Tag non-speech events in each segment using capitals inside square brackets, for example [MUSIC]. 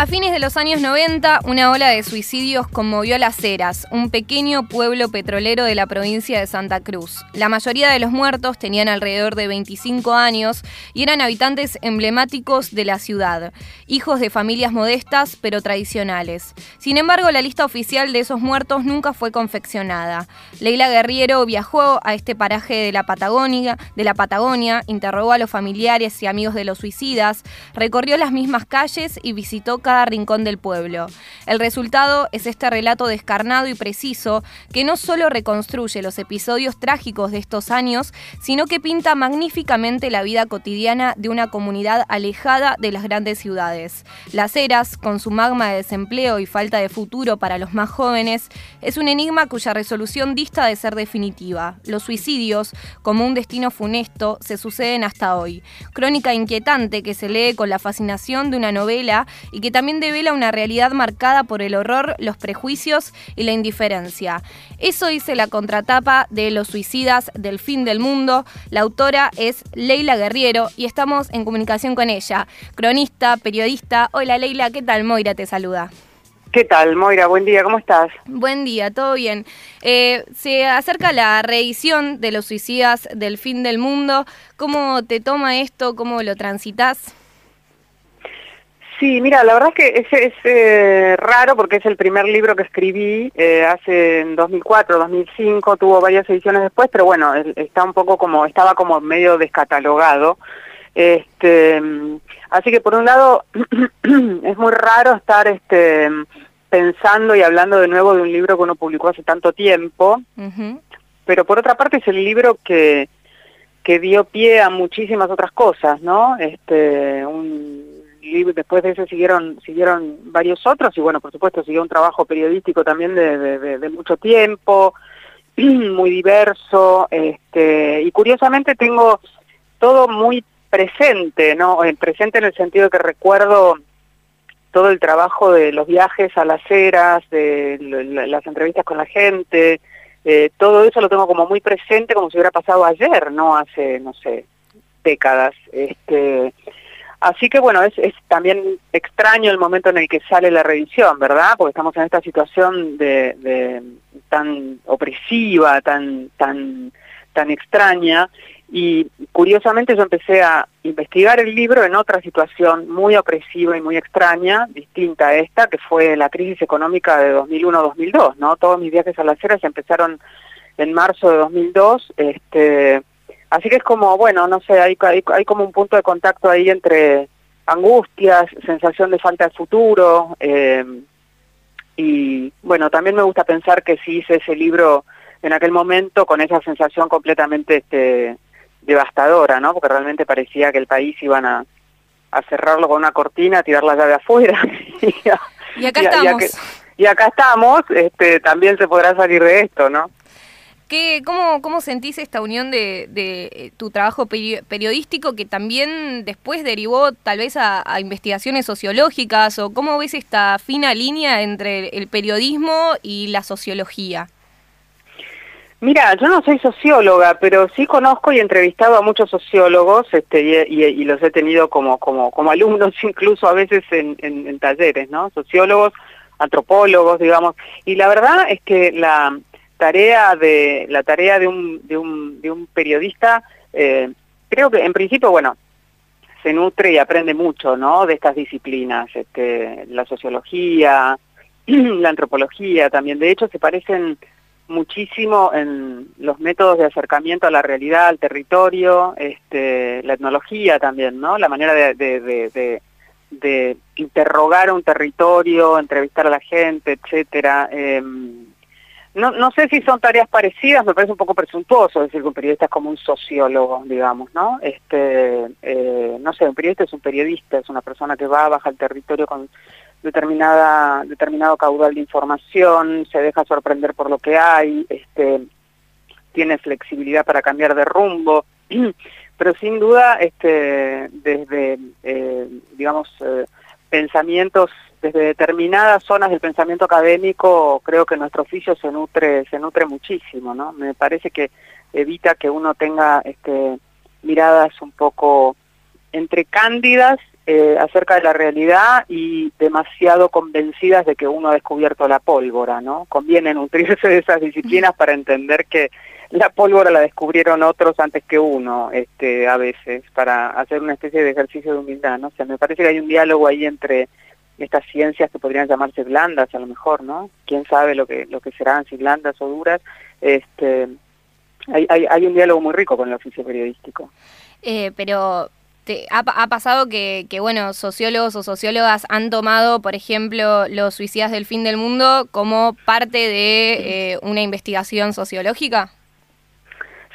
A fines de los años 90, una ola de suicidios conmovió Las Heras, un pequeño pueblo petrolero de la provincia de Santa Cruz. La mayoría de los muertos tenían alrededor de 25 años y eran habitantes emblemáticos de la ciudad, hijos de familias modestas pero tradicionales. Sin embargo, la lista oficial de esos muertos nunca fue confeccionada. Leila Guerriero viajó a este paraje de la Patagonia, de la Patagonia, interrogó a los familiares y amigos de los suicidas, recorrió las mismas calles y visitó cada rincón del pueblo. El resultado es este relato descarnado y preciso que no solo reconstruye los episodios trágicos de estos años, sino que pinta magníficamente la vida cotidiana de una comunidad alejada de las grandes ciudades. Las Heras, con su magma de desempleo y falta de futuro para los más jóvenes, es un enigma cuya resolución dista de ser definitiva. Los suicidios, como un destino funesto, se suceden hasta hoy. Crónica inquietante que se lee con la fascinación de una novela y que también devela una realidad marcada por el horror, los prejuicios y la indiferencia. Eso dice la contratapa de Los Suicidas del Fin del Mundo. La autora es Leila Guerriero y estamos en comunicación con ella. Cronista, periodista. Hola Leila, ¿qué tal? Moira te saluda. ¿Qué tal, Moira? Buen día, ¿cómo estás? Buen día, todo bien. Eh, se acerca la reedición de los suicidas del fin del mundo. ¿Cómo te toma esto? ¿Cómo lo transitas? Sí, mira, la verdad es que es, es eh, raro porque es el primer libro que escribí eh, hace en 2004, 2005, tuvo varias ediciones después, pero bueno, está un poco como, estaba como medio descatalogado. Este, así que por un lado [CLEARS THROAT] es muy raro estar este, pensando y hablando de nuevo de un libro que uno publicó hace tanto tiempo, pero por otra parte es el libro que, que dio pie a muchísimas otras cosas, ¿no? Este, un después de ese siguieron siguieron varios otros y bueno, por supuesto siguió un trabajo periodístico también de, mucho tiempo, [CLEARS THROAT] muy diverso, este, y curiosamente tengo todo muy presente, ¿no? Eh, presente en el sentido de que recuerdo todo el trabajo de los viajes a las eras, de las entrevistas con la gente, eh, todo eso lo tengo como muy presente como si hubiera pasado ayer, no hace, no sé, décadas. Este, Así que bueno, es, es, también extraño el momento en el que sale la revisión, ¿verdad? Porque estamos en esta situación de, tan opresiva, tan, tan, tan extraña. Y curiosamente yo empecé a investigar el libro en otra situación muy opresiva y muy extraña, distinta a esta, que fue la crisis económica de 2001-2002, ¿no? Todos mis viajes a las eras empezaron en marzo de 2002, este, Así que es como, bueno, no sé, hay, hay, como un punto de contacto ahí entre angustias, sensación de falta de futuro, eh, y bueno, también me gusta pensar que si hice ese libro en aquel momento con esa sensación completamente este, devastadora, ¿no? Porque realmente parecía que el país iban a, cerrarlo con una cortina, a tirar la llave afuera. [LAUGHS] y, acá estamos. Y, acá estamos, este, también se podrá salir de esto, ¿no? Cómo, ¿Cómo sentís esta unión de, eh, tu trabajo periodístico que también después derivó tal vez a, investigaciones sociológicas? ¿O cómo ves esta fina línea entre el periodismo y la sociología? Mira, yo no soy socióloga, pero sí conozco y he entrevistado a muchos sociólogos este, y, los he tenido como, como, como alumnos [LAUGHS] incluso a veces en, en talleres, ¿no? Sociólogos, antropólogos, digamos. Y la verdad es que la, tarea de la tarea de un, de un, de un periodista eh, creo que en principio bueno se nutre y aprende mucho no de estas disciplinas este, la sociología [CLEARS THROAT] la antropología también. De hecho se parecen muchísimo en los métodos de acercamiento a la realidad al territorio este, la etnología también no la manera de, de, de, interrogar un territorio entrevistar a la gente etcétera eh, no, no sé si son tareas parecidas, me parece un poco presuntuoso decir que un periodista es como un sociólogo, digamos, ¿no? Este, eh, no sé, un periodista es un periodista, es una persona que va, baja el territorio con determinada, determinado caudal de información, se deja sorprender por lo que hay, este, tiene flexibilidad para cambiar de rumbo, [CLEARS THROAT] pero sin duda, este, desde, eh, digamos, eh, pensamientos desde determinadas zonas del pensamiento académico creo que nuestro oficio se nutre se nutre muchísimo no me parece que evita que uno tenga este miradas un poco entre cándidas eh, acerca de la realidad y demasiado convencidas de que uno ha descubierto la pólvora, ¿no? Conviene nutrirse de esas disciplinas para entender que la pólvora la descubrieron otros antes que uno, este, a veces, para hacer una especie de ejercicio de humildad, ¿no? O sea, me parece que hay un diálogo ahí entre estas ciencias que podrían llamarse blandas a lo mejor, ¿no? Quién sabe lo que lo que serán, si blandas o duras. Este, hay, hay, hay un diálogo muy rico con el oficio periodístico. Eh, pero ha, pasado que, bueno, sociólogos o sociólogas han tomado, por ejemplo, los suicidas del fin del mundo como parte de eh, una investigación sociológica.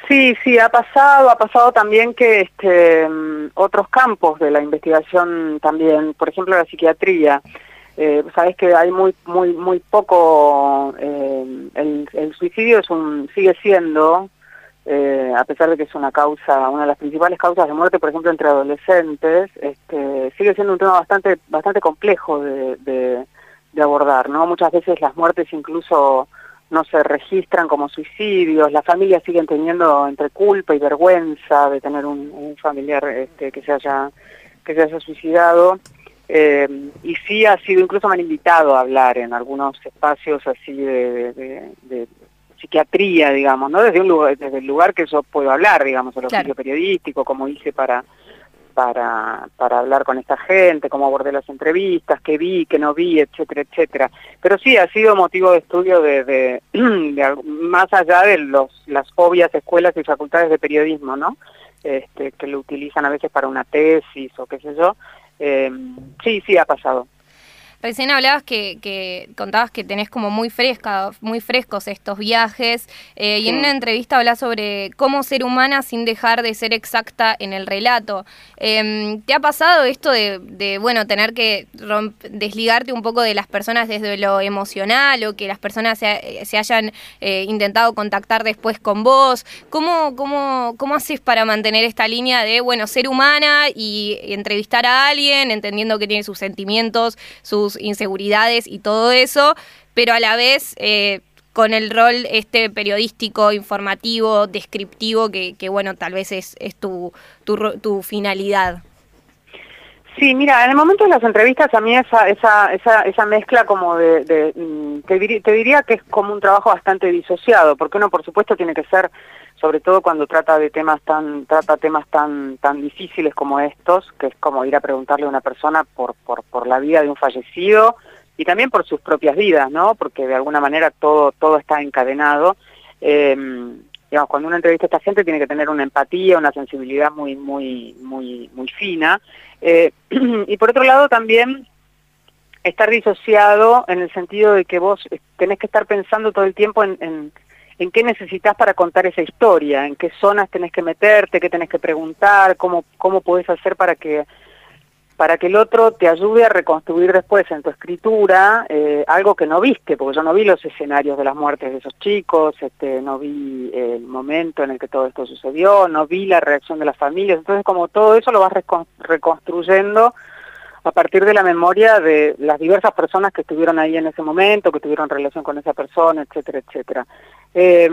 Sí, sí, ha pasado, ha pasado también que este, mm, otros campos de la investigación también, por ejemplo la psiquiatría, eh, sabes que hay muy muy muy poco eh, el, el, suicidio es un sigue siendo eh, a pesar de que es una causa, una de las principales causas de muerte, por ejemplo, entre adolescentes, este, sigue siendo un tema bastante, bastante complejo de, de, abordar, ¿no? Muchas veces las muertes incluso no se registran como suicidios, las familias siguen teniendo entre culpa y vergüenza de tener un, familiar este, que se haya que se haya suicidado. Eh, y sí ha sido, incluso me han invitado a hablar en algunos espacios así de, de psiquiatría, digamos, ¿no? Desde un lugar, desde el lugar que yo puedo hablar, digamos, el oficio periodístico, como hice para, para, para hablar con esta gente, cómo abordé las entrevistas, qué vi, qué no vi, etcétera, etcétera. Pero sí, ha sido motivo de estudio de, de, [CLEARS THROAT] más allá de los, las obvias escuelas y facultades de periodismo, ¿no? Este, que lo utilizan a veces para una tesis o qué sé yo. Eh, sí, sí ha pasado. Recién hablabas que, contabas que tenés como muy fresca, muy frescos estos viajes eh, y en una entrevista hablas sobre cómo ser humana sin dejar de ser exacta en el relato. Em, ¿Te ha pasado esto de, bueno, tener que desligarte un poco de las personas desde lo emocional o que las personas se, hayan eh, intentado contactar después con vos? ¿Cómo, cómo, ¿Cómo haces para mantener esta línea de, bueno, ser humana y entrevistar a alguien, entendiendo que tiene sus sentimientos, sus inseguridades y todo eso, pero a la vez eh, con el rol este periodístico, informativo, descriptivo, que, bueno, tal vez es, es tu, tu, finalidad. Sí, mira, en el momento de las entrevistas a mí esa, esa, esa, esa mezcla como de, mm, te, te, diría que es como un trabajo bastante disociado, porque uno por supuesto tiene que ser sobre todo cuando trata de temas tan trata temas tan tan difíciles como estos, que es como ir a preguntarle a una persona por por por la vida de un fallecido y también por sus propias vidas, ¿no? Porque de alguna manera todo todo está encadenado. Eh, cuando uno entrevista a esta gente tiene que tener una empatía, una sensibilidad muy muy muy muy fina. Eh, [CLEARS THROAT] y por otro lado también estar disociado en el sentido de que vos tenés que estar pensando todo el tiempo en en qué necesitas para contar esa historia, en qué zonas tenés que meterte, qué tenés que preguntar, cómo, cómo podés hacer para que, para que el otro te ayude a reconstruir después en tu escritura eh, algo que no viste, porque yo no vi los escenarios de las muertes de esos chicos, este, no vi el momento en el que todo esto sucedió, no vi la reacción de las familias, entonces como todo eso lo vas reconstruyendo a partir de la memoria de las diversas personas que estuvieron ahí en ese momento, que tuvieron relación con esa persona, etcétera, etcétera. Eh,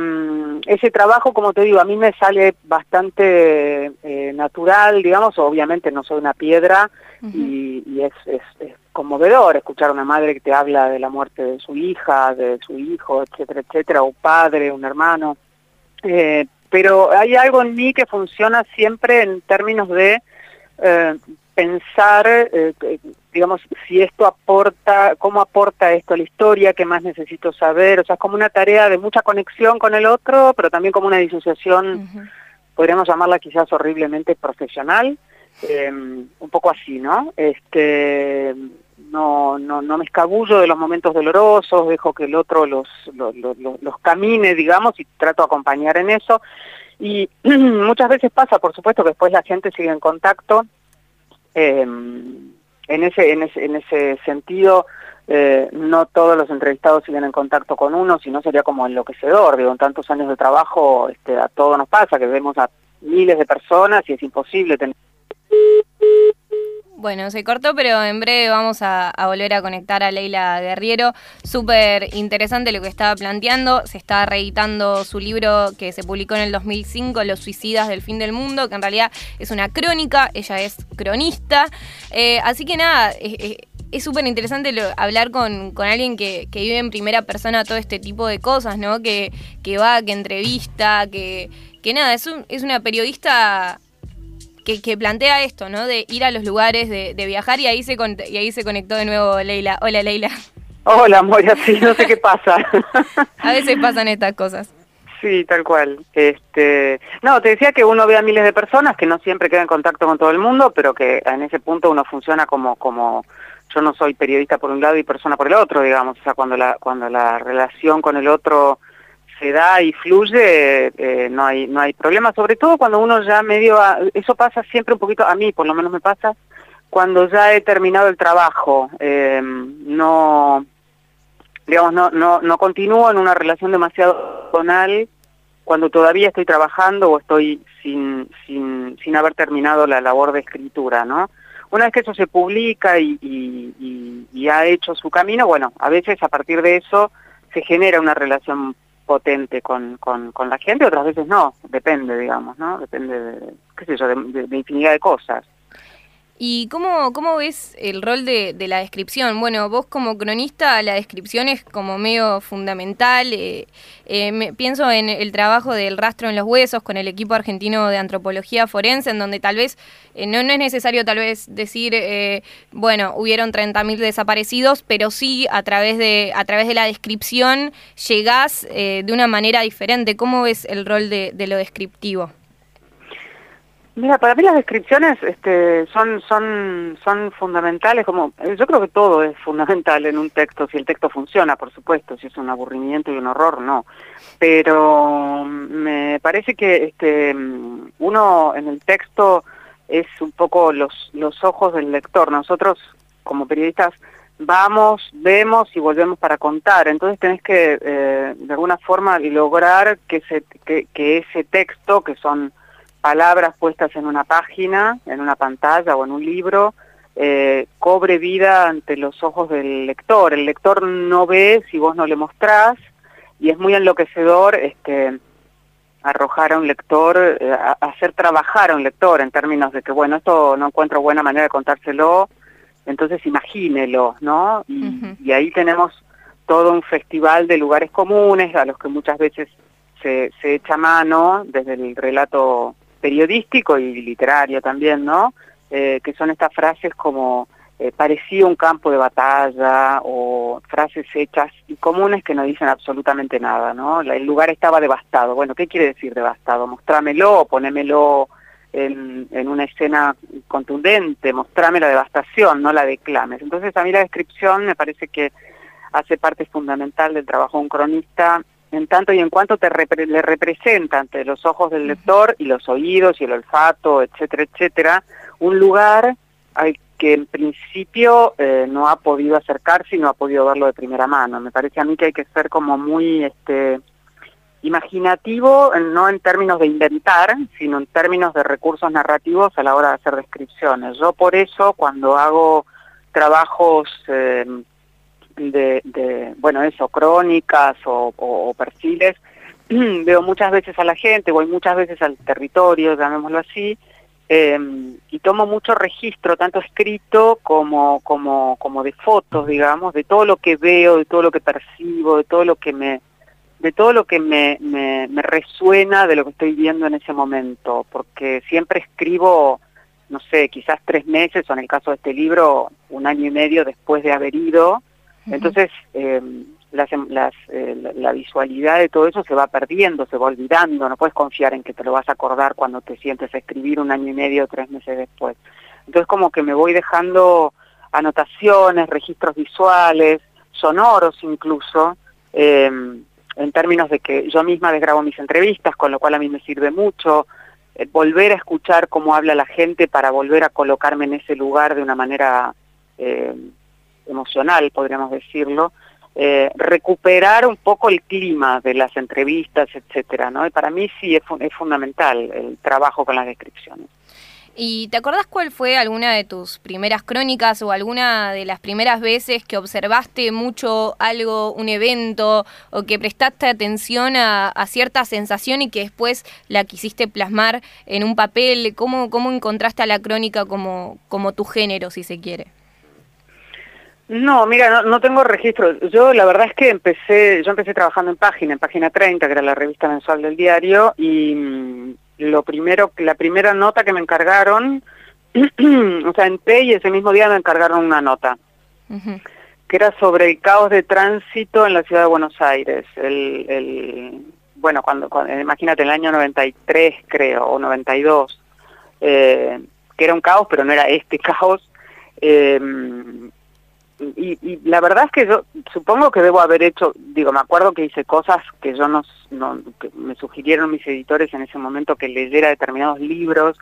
ese trabajo, como te digo, a mí me sale bastante eh, natural, digamos, obviamente no soy una piedra y, es, es, conmovedor escuchar a una madre que te habla de la muerte de su hija, de su hijo, etcétera, etcétera, o padre, un hermano. Eh, pero hay algo en mí que funciona siempre en términos de eh, pensar, eh, digamos, si esto aporta, cómo aporta esto a la historia, qué más necesito saber, o sea, es como una tarea de mucha conexión con el otro, pero también como una disociación, podríamos llamarla quizás horriblemente profesional, em, un poco así, ¿no? Este, no, no, no me escabullo de los momentos dolorosos, dejo que el otro los, los, los, los camine, digamos, y trato de acompañar en eso. Y [CLEARS THROAT] muchas veces pasa, por supuesto, que después la gente sigue en contacto, eh, en, ese, en, ese, en ese sentido, eh, no todos los entrevistados siguen en contacto con uno, sino sería como enloquecedor. Digo, en tantos años de trabajo este, a todo nos pasa, que vemos a miles de personas y es imposible tener... Bueno, se cortó, pero en breve vamos a, volver a conectar a Leila Guerriero. Súper interesante lo que estaba planteando. Se está reeditando su libro que se publicó en el 2005, Los suicidas del fin del mundo, que en realidad es una crónica. Ella es cronista. Eh, así que nada, es súper interesante hablar con, alguien que, vive en primera persona todo este tipo de cosas, ¿no? Que, va, que entrevista, que, que nada, es, es una periodista que, plantea esto, ¿no? De ir a los lugares, de, viajar y ahí, se y ahí se conectó de nuevo Leila. Hola Leila. Hola Moria, sí, no sé qué pasa. [LAUGHS] a veces pasan estas cosas. Sí, tal cual. Este, no, te decía que uno ve a miles de personas que no siempre queda en contacto con todo el mundo, pero que en ese punto uno funciona como como yo no soy periodista por un lado y persona por el otro, digamos, o sea, cuando la cuando la relación con el otro se da y fluye, eh, no hay no hay problema, sobre todo cuando uno ya medio, eso pasa siempre un poquito, a mí por lo menos me pasa, cuando ya he terminado el trabajo, em, no, digamos, no, no, no continúo en una relación demasiado personal cuando todavía estoy trabajando o estoy sin, sin, sin haber terminado la labor de escritura, ¿no? Una vez que eso se publica y ha hecho su camino, bueno, a veces a partir de eso se genera una relación potente con, con, con, la gente, otras veces no, depende, digamos, ¿no? Depende, de, qué sé yo, de, infinidad de cosas. ¿Y cómo, cómo ves el rol de, la descripción? Bueno, vos como cronista la descripción es como medio fundamental. Eh, eh, me, pienso en el trabajo del rastro en los huesos con el equipo argentino de antropología forense, en donde tal vez eh, no, no, es necesario tal vez decir, bueno, hubieron 30.000 desaparecidos, pero sí a través de, a través de la descripción llegás de una manera diferente. ¿Cómo ves el rol de, de lo descriptivo? Mira, para mí las descripciones este, son, son, son fundamentales, como yo creo que todo es fundamental en un texto, si el texto funciona, por supuesto, si es un aburrimiento y un horror, no. Pero me parece que este, uno en el texto es un poco los, los ojos del lector. Nosotros, como periodistas, vamos, vemos y volvemos para contar. Entonces tenés que, eh, de alguna forma, lograr que, se, que, que ese texto, que son palabras puestas en una página, en una pantalla o en un libro, eh, cobre vida ante los ojos del lector. El lector no ve si vos no le mostrás y es muy enloquecedor este, arrojar a un lector, eh, hacer trabajar a un lector en términos de que, bueno, esto no encuentro buena manera de contárselo, entonces imagínelo, ¿no? Y, y ahí tenemos todo un festival de lugares comunes a los que muchas veces se, se echa mano desde el relato periodístico y literario también, ¿no? Eh, que son estas frases como eh, parecía un campo de batalla o frases hechas y comunes que no dicen absolutamente nada, ¿no? el lugar estaba devastado. Bueno, ¿qué quiere decir devastado? Mostrámelo, ponémelo en, en una escena contundente, mostrame la devastación, no la declames. Entonces a mí la descripción me parece que hace parte fundamental del trabajo de un cronista en tanto y en cuanto te le representa ante los ojos del lector y los oídos y el olfato, etcétera, etcétera, un lugar al que en principio eh, no ha podido acercarse y no ha podido verlo de primera mano. Me parece a mí que hay que ser como muy este, imaginativo, no en términos de inventar, sino en términos de recursos narrativos a la hora de hacer descripciones. Yo por eso cuando hago trabajos eh, de, bueno, eso, crónicas o, perfiles, [CLEARS THROAT] veo muchas veces a la gente, voy muchas veces al territorio, llamémoslo así, em, y tomo mucho registro, tanto escrito como, como, como de fotos, digamos, de todo lo que veo, de todo lo que percibo, de todo lo que me de todo lo que me, me resuena de lo que estoy viendo en ese momento, porque siempre escribo, no sé, quizás tres meses, o en el caso de este libro, un año y medio después de haber ido, entonces, em, eh, la visualidad de todo eso se va perdiendo, se va olvidando, no puedes confiar en que te lo vas a acordar cuando te sientes a escribir un año y medio o tres meses después. Entonces como que me voy dejando anotaciones, registros visuales, sonoros incluso, em, en términos de que yo misma desgrabo mis entrevistas, con lo cual a mí me sirve mucho, eh, volver a escuchar cómo habla la gente para volver a colocarme en ese lugar de una manera eh, emocional, podríamos decirlo, eh, recuperar un poco el clima de las entrevistas, etcétera, ¿no? Y para mí sí es, es fundamental el trabajo con las descripciones. ¿Y te acordás cuál fue alguna de tus primeras crónicas o alguna de las primeras veces que observaste mucho algo, un evento, o que prestaste atención a, cierta sensación y que después la quisiste plasmar en un papel? ¿Cómo, cómo encontraste a la crónica como, como tu género, si se quiere? No, mira, no, tengo registro. Yo la verdad es que empecé, yo empecé trabajando en Página, en Página 30, que era la revista mensual del diario, y mm, lo primero, la primera nota que me encargaron, [CLEARS THROAT] o sea, entré y ese mismo día me encargaron una nota, que era sobre el caos de tránsito en la ciudad de Buenos Aires. El, el bueno, cuando, imagínate, en el año 93 creo, o 92, eh, que era un caos, pero no era este [LAUGHS] caos. Eh, y, la verdad es que yo supongo que debo haber hecho, digo, me acuerdo que hice cosas que yo no, no me sugirieron mis editores en ese momento que leyera determinados libros,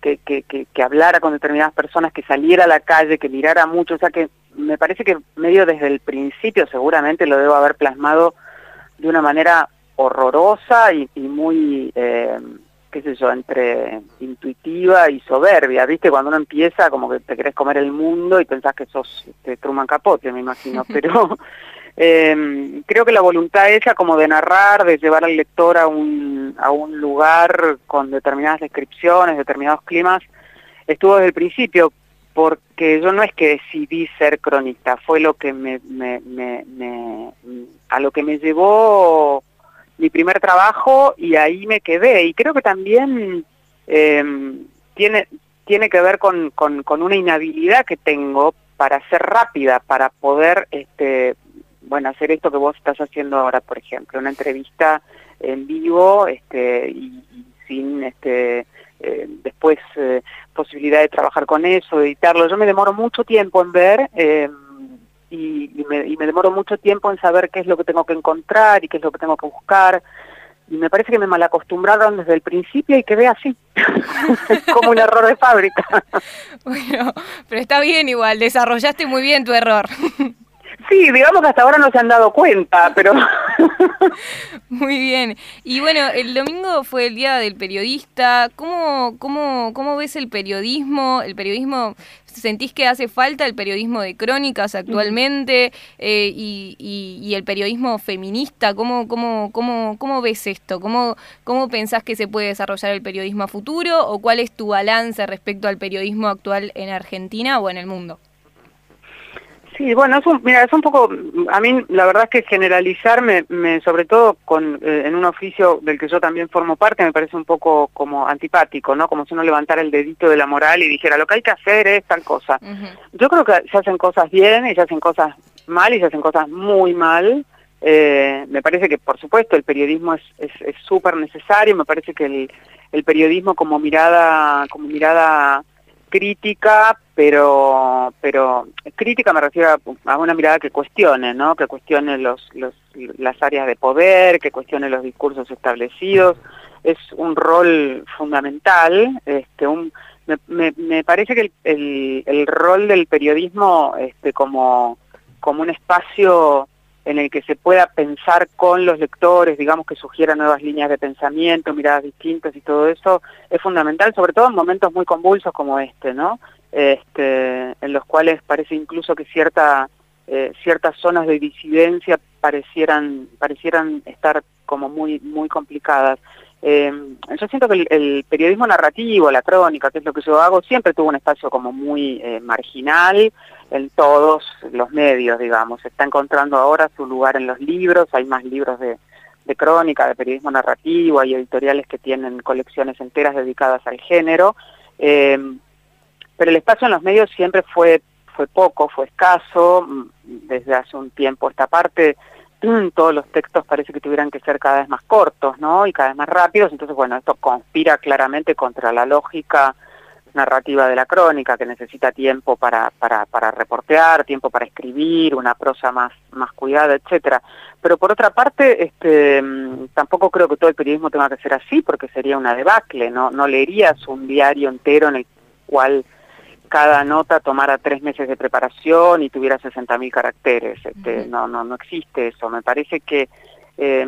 que, que, que, hablara con determinadas personas, que saliera a la calle, que mirara mucho, o sea que me parece que medio desde el principio seguramente lo debo haber plasmado de una manera horrorosa y, muy... Eh, qué sé yo, entre intuitiva y soberbia, ¿viste? Cuando uno empieza como que te querés comer el mundo y pensás que sos este, Truman Capote, me imagino, [LAUGHS] pero eh, creo que la voluntad esa como de narrar, de llevar al lector a un, a un lugar con determinadas descripciones, determinados climas, estuvo desde el principio, porque yo no es que decidí ser cronista, fue lo que me, me, me, me a lo que me llevó mi primer trabajo y ahí me quedé. Y creo que también em, tiene, tiene que ver con, con, una inhabilidad que tengo para ser rápida, para poder este, bueno, hacer esto que vos estás haciendo ahora, por ejemplo, una entrevista en vivo este, y, sin este, eh, después eh, posibilidad de trabajar con eso, editarlo. Yo me demoro mucho tiempo en ver. Eh, y, me, y me demoro mucho tiempo en saber qué es lo que tengo que encontrar y qué es lo que tengo que buscar y me parece que me malacostumbraron desde el principio y quedé así, [LAUGHS] como un error de fábrica. [LAUGHS] bueno, pero está bien igual, desarrollaste muy bien tu error. [LAUGHS] Sí, digamos que hasta ahora no se han dado cuenta, pero... [LAUGHS] Muy bien. Y bueno, el domingo fue el Día del Periodista. ¿Cómo, cómo, cómo ves el periodismo? ¿El periodismo, sentís que hace falta el periodismo de crónicas actualmente eh, y, y, el periodismo feminista? ¿Cómo, cómo, cómo, cómo ves esto? ¿Cómo, ¿Cómo pensás que se puede desarrollar el periodismo a futuro? ¿O cuál es tu balance respecto al periodismo actual en Argentina o en el mundo? Sí, bueno, es un, mira, es un poco, a mí la verdad es que generalizarme, me, sobre todo con, eh, en un oficio del que yo también formo parte, me parece un poco como antipático, ¿no? Como si uno levantara el dedito de la moral y dijera, lo que hay que hacer es tal cosa. Yo creo que se hacen cosas bien y se hacen cosas mal y se hacen cosas muy mal. Eh, me parece que, por supuesto, el periodismo es súper es, necesario, me parece que el, el periodismo como mirada, como mirada crítica, pero pero crítica me refiero a, una mirada que cuestione, ¿no? Que cuestione los, los, las áreas de poder, que cuestione los discursos establecidos. Es un rol fundamental. Este, un, me, me, parece que el, el, el, rol del periodismo este, como, como un espacio en el que se pueda pensar con los lectores, digamos que sugiera nuevas líneas de pensamiento, miradas distintas y todo eso, es fundamental, sobre todo en momentos muy convulsos como este, ¿no? Este, en los cuales parece incluso que cierta, eh, ciertas zonas de disidencia parecieran, parecieran estar como muy, muy complicadas. Eh, yo siento que el, periodismo narrativo, la crónica, que es lo que yo hago, siempre tuvo un espacio como muy eh, marginal en todos los medios, digamos. está encontrando ahora su lugar en los libros, hay más libros de, crónica, de periodismo narrativo, hay editoriales que tienen colecciones enteras dedicadas al género, eh, pero el espacio en los medios siempre fue, fue poco, fue escaso, mm, desde hace un tiempo esta parte todos los textos parece que tuvieran que ser cada vez más cortos, ¿no? Y cada vez más rápidos, entonces, bueno, esto conspira claramente contra la lógica narrativa de la crónica, que necesita tiempo para, para, para reportear, tiempo para escribir, una prosa más, más cuidada, etcétera. Pero por otra parte, este, mm, tampoco creo que todo el periodismo tenga que ser así, porque sería una debacle, ¿no? No leerías un diario entero en el cual cada nota tomara tres meses de preparación y tuviera 60.000 caracteres. Este, no, no, no existe eso. Me parece que eh,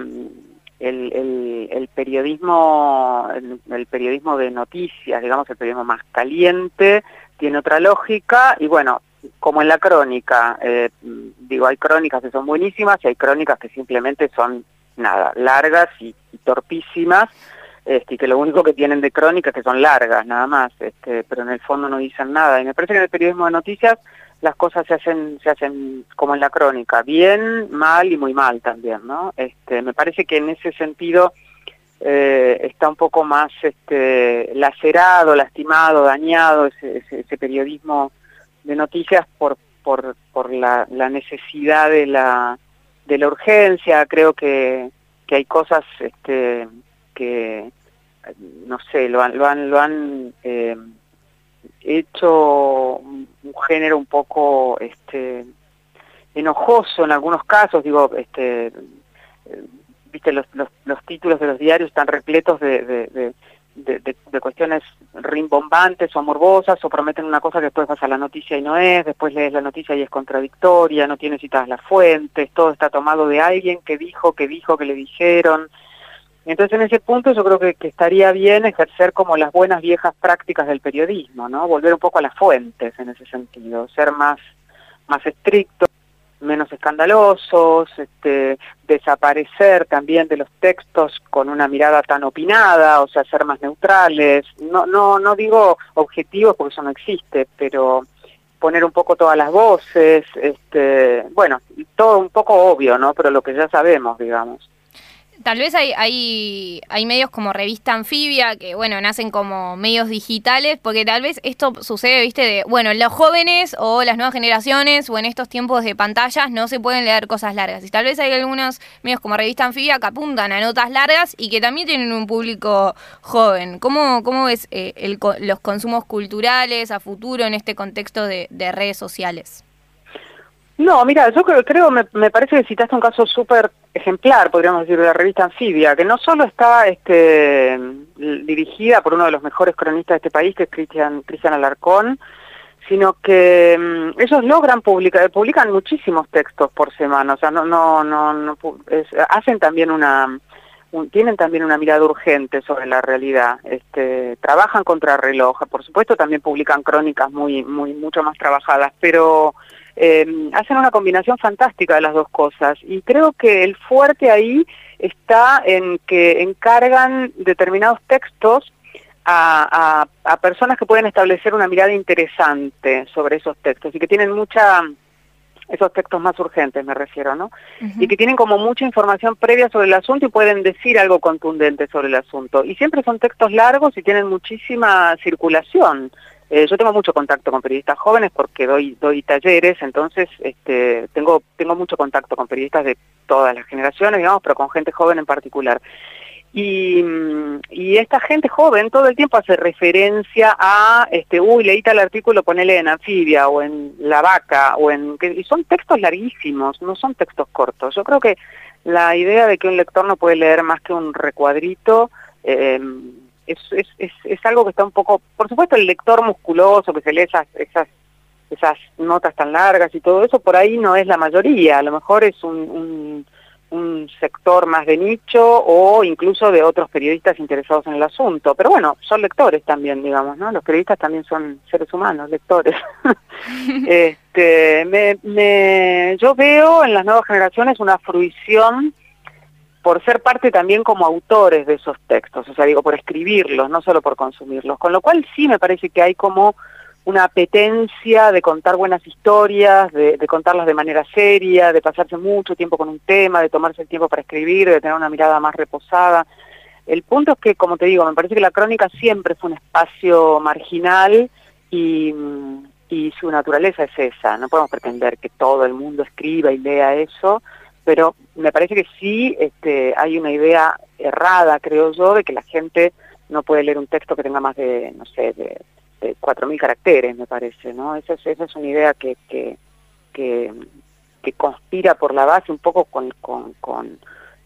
el, el, periodismo, el, periodismo de noticias, digamos, el periodismo más caliente, tiene otra lógica y bueno, como en la crónica, eh, digo, hay crónicas que son buenísimas y hay crónicas que simplemente son, nada, largas y, torpísimas, este, y que lo único que tienen de crónica es que son largas, nada más, este, pero en el fondo no dicen nada. Y me parece que en el periodismo de noticias las cosas se hacen, se hacen como en la crónica, bien, mal y muy mal también, ¿no? Este, me parece que en ese sentido eh, está un poco más este, lacerado, lastimado, dañado ese, ese, periodismo de noticias por, por, por la, la, necesidad de la, de la urgencia. Creo que, que hay cosas este, que, no sé, lo han, lo han, lo han eh, hecho un, género un poco este, enojoso en algunos casos, digo, este, viste, los, los, los, títulos de los diarios están repletos de, de, de, de, cuestiones rimbombantes o morbosas o prometen una cosa que después vas a la noticia y no es, después lees la noticia y es contradictoria, no tiene citadas las fuentes, todo está tomado de alguien que dijo, que dijo, que le dijeron. Entonces en ese punto yo creo que, estaría bien ejercer como las buenas viejas prácticas del periodismo, ¿no? Volver un poco a las fuentes en ese sentido, ser más, más estricto menos escandalosos, este, desaparecer también de los textos con una mirada tan opinada, o sea, ser más neutrales. No, no, no digo objetivos porque eso no existe, pero poner un poco todas las voces, este, bueno, todo un poco obvio, ¿no? Pero lo que ya sabemos, digamos. Tal vez hay, hay, hay medios como Revista Anfibia, que bueno, nacen como medios digitales, porque tal vez esto sucede, viste, de, bueno, los jóvenes o las nuevas generaciones o en estos tiempos de pantallas no se pueden leer cosas largas. Y tal vez hay algunos medios como Revista Anfibia que apuntan a notas largas y que también tienen un público joven. ¿Cómo, cómo ves eh, el, los consumos culturales a futuro en este contexto de, de redes sociales? No, mira, yo creo, creo me, parece que citaste un caso súper ejemplar, podríamos decir, de la revista Anfibia, que no solo está este, dirigida por uno de los mejores cronistas de este país, que es Cristian, Alarcón, sino que mm, ellos logran publicar, publican muchísimos textos por semana, o sea, no, no, no, hacen también una, tienen también una mirada urgente sobre la realidad, este, trabajan contra reloj, por supuesto también publican crónicas muy, muy, mucho más trabajadas, pero eh, hacen una combinación fantástica de las dos cosas y creo que el fuerte ahí está en que encargan determinados textos a, a, personas que pueden establecer una mirada interesante sobre esos textos y que tienen mucha esos textos más urgentes me refiero, ¿no? Y que tienen como mucha información previa sobre el asunto y pueden decir algo contundente sobre el asunto. Y siempre son textos largos y tienen muchísima circulación. Eh, yo tengo mucho contacto con periodistas jóvenes porque doy doy talleres, entonces este, tengo tengo mucho contacto con periodistas de todas las generaciones, digamos, pero con gente joven en particular. Y, y esta gente joven todo el tiempo hace referencia a, este, uy, leí tal artículo, ponele en Anfibia o en La Vaca, o en, y son textos larguísimos, no son textos cortos. Yo creo que la idea de que un lector no puede leer más que un recuadrito, eh, es, es, es, es, algo que está un poco, por supuesto el lector musculoso que se lee esas, esas, esas notas tan largas y todo eso, por ahí no es la mayoría, a lo mejor es un, un, un sector más de nicho o incluso de otros periodistas interesados en el asunto, pero bueno, son lectores también, digamos, ¿no? Los periodistas también son seres humanos, lectores. [LAUGHS] este, me, me, yo veo en las nuevas generaciones una fruición por ser parte también como autores de esos textos, o sea, digo, por escribirlos, no solo por consumirlos, con lo cual sí me parece que hay como una apetencia de contar buenas historias, de, de, contarlas de manera seria, de pasarse mucho tiempo con un tema, de tomarse el tiempo para escribir, de tener una mirada más reposada. El punto es que, como te digo, me parece que la crónica siempre fue un espacio marginal y, y su naturaleza es esa. No podemos pretender que todo el mundo escriba y lea eso, pero me parece que sí este, hay una idea errada, creo yo, de que la gente no puede leer un texto que tenga más de, no sé, de, de 4.000 caracteres, me parece, ¿no? Esa es, esa es una idea que, que, que, que conspira por la base un poco con, con, con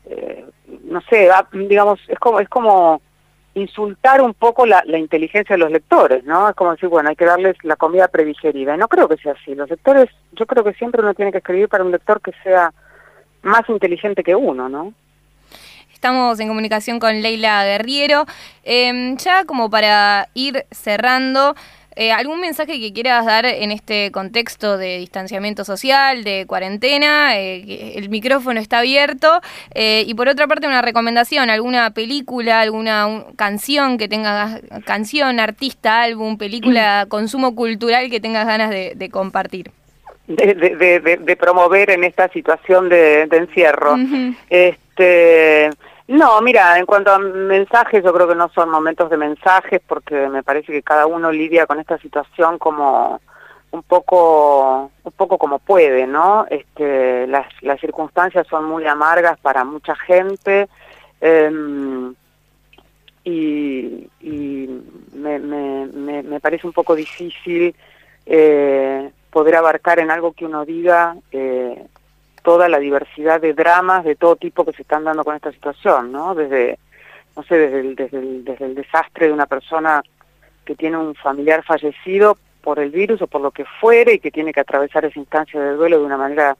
eh, no sé, digamos, es como, es como insultar un poco la, la, inteligencia de los lectores, ¿no? Es como decir, bueno, hay que darles la comida predigerida. Y no creo que sea así. Los lectores, yo creo que siempre uno tiene que escribir para un lector que sea más inteligente que uno, ¿no? Estamos en comunicación con Leila Guerriero. Em, ya como para ir cerrando, eh, ¿Algún mensaje que quieras dar en este contexto de distanciamiento social, de cuarentena? Eh, el micrófono está abierto. Eh, y por otra parte, una recomendación, alguna película, alguna canción que tengas, canción, artista, álbum, película, [CLEARS THROAT] consumo cultural que tengas ganas de, compartir. De, promover en esta situación de, encierro. Este no, mira, en cuanto a mensajes, yo creo que no son momentos de mensajes porque me parece que cada uno lidia con esta situación como un poco un poco como puede, ¿no? Este, las, las circunstancias son muy amargas para mucha gente em, y, me, me, me, parece un poco difícil eh, poder abarcar en algo que uno diga eh, toda la diversidad de dramas de todo tipo que se están dando con esta situación, ¿no? Desde, no sé, desde el, desde el, desastre de una persona que tiene un familiar fallecido por el virus o por lo que fuere y que tiene que atravesar esa instancia de duelo de una manera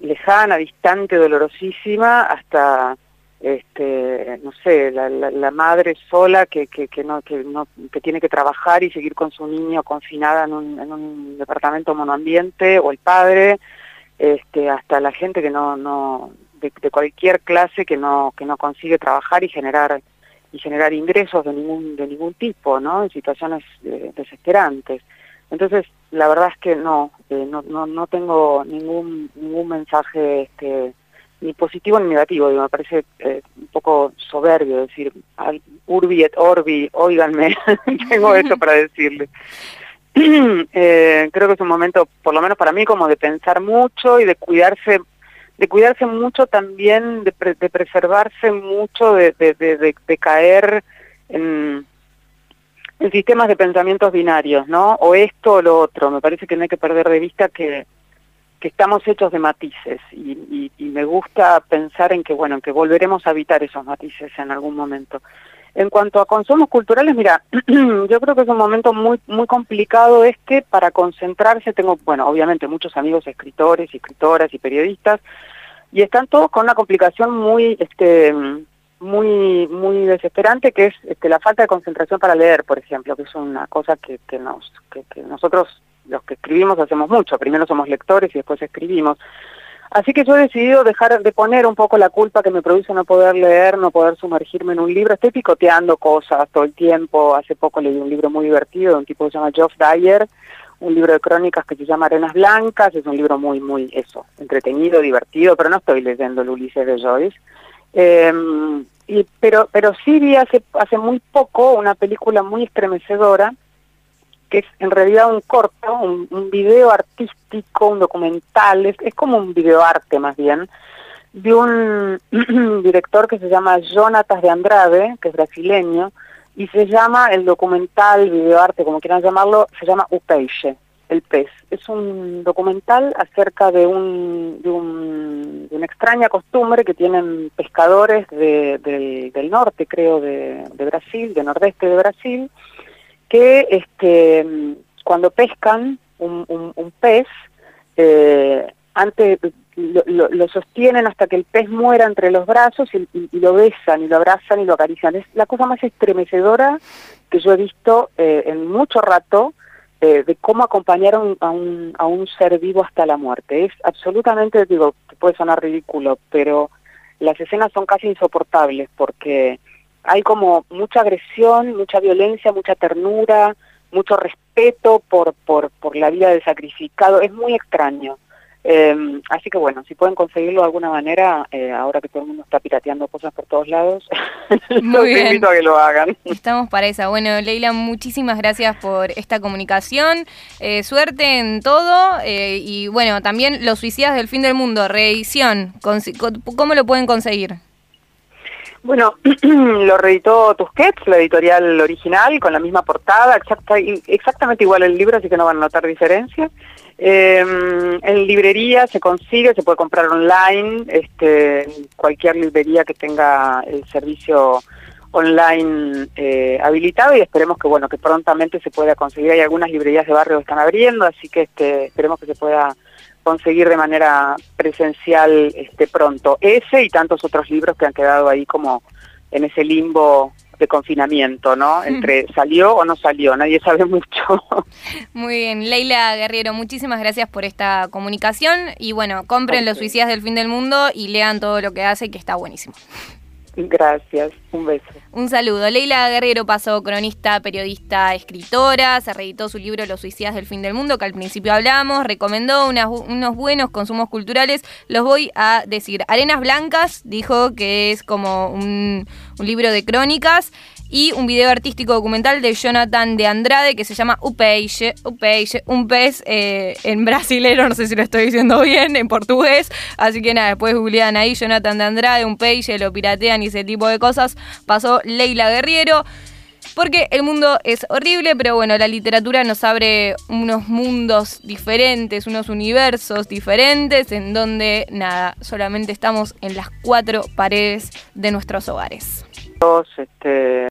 lejana, distante, dolorosísima, hasta este no sé la, la, madre sola que, que, que, no que no que tiene que trabajar y seguir con su niño confinada en un, en un departamento monoambiente o el padre este, hasta la gente que no, no de, cualquier clase que no, que no consigue trabajar y generar y generar ingresos de ningún, de ningún tipo, ¿no? En situaciones eh, desesperantes. Entonces, la verdad es que no, eh, no, no, no, tengo ningún, ningún mensaje este, ni positivo ni negativo, me parece eh, un poco soberbio decir, al, urbi et orbi, óiganme, [LAUGHS] tengo [LAUGHS] eso para decirle. [CLEARS THROAT] eh, creo que es un momento, por lo menos para mí, como de pensar mucho y de cuidarse, de cuidarse mucho también, de, preservarse mucho, de, de, caer en, en, sistemas de pensamientos binarios, ¿no? O esto o lo otro. Me parece que no hay que perder de vista que, que estamos hechos de matices y, y, y me gusta pensar en que, bueno, en que volveremos a habitar esos matices en algún momento. En cuanto a consumos culturales, mira, [CLEARS THROAT] yo creo que es un momento muy muy complicado este para concentrarse. Tengo, bueno, obviamente muchos amigos escritores, escritoras y periodistas y están todos con una complicación muy este muy muy desesperante que es este, la falta de concentración para leer, por ejemplo, que es una cosa que, que nos que nosotros los que escribimos hacemos mucho. Primero somos lectores y después escribimos. Así que yo he decidido dejar de poner un poco la culpa que me produce no poder leer, no poder sumergirme en un libro. Estoy picoteando cosas todo el tiempo. Hace poco leí un libro muy divertido de un tipo que se llama Geoff Dyer, un libro de crónicas que se llama Arenas Blancas. Es un libro muy, muy, eso, entretenido, divertido, pero no estoy leyendo el Ulises de Joyce. Eh, y, pero, pero sí vi hace, hace muy poco una película muy estremecedora que es en realidad un corto, un, video artístico, un documental, es, como un videoarte más bien, de un [CLEARS THROAT] director que se llama Jonatas de Andrade, que es brasileño, y se llama el documental, videoarte, como quieran llamarlo, se llama O Peixe, el pez. Es un documental acerca de, un, de, un, de una extraña costumbre que tienen pescadores de, del norte, creo, de, de Brasil, de nordeste de Brasil, que este, cuando pescan un, pez, eh, antes lo, sostienen hasta que el pez muera entre los brazos y, lo besan y lo abrazan y lo acarician. Es la cosa más estremecedora que yo he visto eh, en mucho rato eh, de cómo acompañaron a un, a un ser vivo hasta la muerte. Es absolutamente, digo, puede sonar ridículo, pero las escenas son casi insoportables porque hay como mucha agresión, mucha violencia, mucha ternura, mucho respeto por, por, por la vida del sacrificado. Es muy extraño. Eh, así que bueno, si pueden conseguirlo de alguna manera, eh, ahora que todo el mundo está pirateando cosas por todos lados, [LAUGHS] los invito a que lo hagan. Estamos para esa. Bueno, Leila, muchísimas gracias por esta comunicación. Eh, suerte en todo. y bueno, también Los Suicidas del Fin del Mundo, reedición. ¿Cómo lo pueden conseguir? Bueno, [CLEARS THROAT] lo reeditó Tusquets, la editorial original, con la misma portada, exactamente igual el libro, así que no van a notar diferencia. Eh, en librería se consigue, se puede comprar online, este, cualquier librería que tenga el servicio online eh, habilitado y esperemos que bueno que prontamente se pueda conseguir. Hay algunas librerías de barrio que están abriendo, así que este, esperemos que se pueda conseguir de manera presencial este pronto. Ese y tantos otros libros que han quedado ahí como en ese limbo de confinamiento, ¿no? Entre salió o no salió, nadie [LAUGHS] sabe mucho. Muy bien, Leila Guerrero, muchísimas gracias por esta comunicación y bueno, compren los suicidas del fin del mundo y lean todo lo que hace que está buenísimo. Gracias, un beso. Un saludo. Leila Guerrero pasó cronista, periodista, escritora, se reeditó su libro Los suicidas del fin del mundo, que al principio hablamos, recomendó unos buenos consumos culturales. Los voy a decir. Arenas Blancas dijo que es como un, un libro de crónicas y un video artístico documental de Jonathan de Andrade que se llama Upeixe, Upeixe un pez eh, en brasilero, no sé si lo estoy diciendo bien, en portugués, así que nada, después googlean ahí Jonathan de Andrade, un peixe, lo piratean y ese tipo de cosas, pasó Leila Guerriero. Porque el mundo es horrible, pero bueno, la literatura nos abre unos mundos diferentes, unos universos diferentes, en donde nada, solamente estamos en las cuatro paredes de nuestros hogares. Este,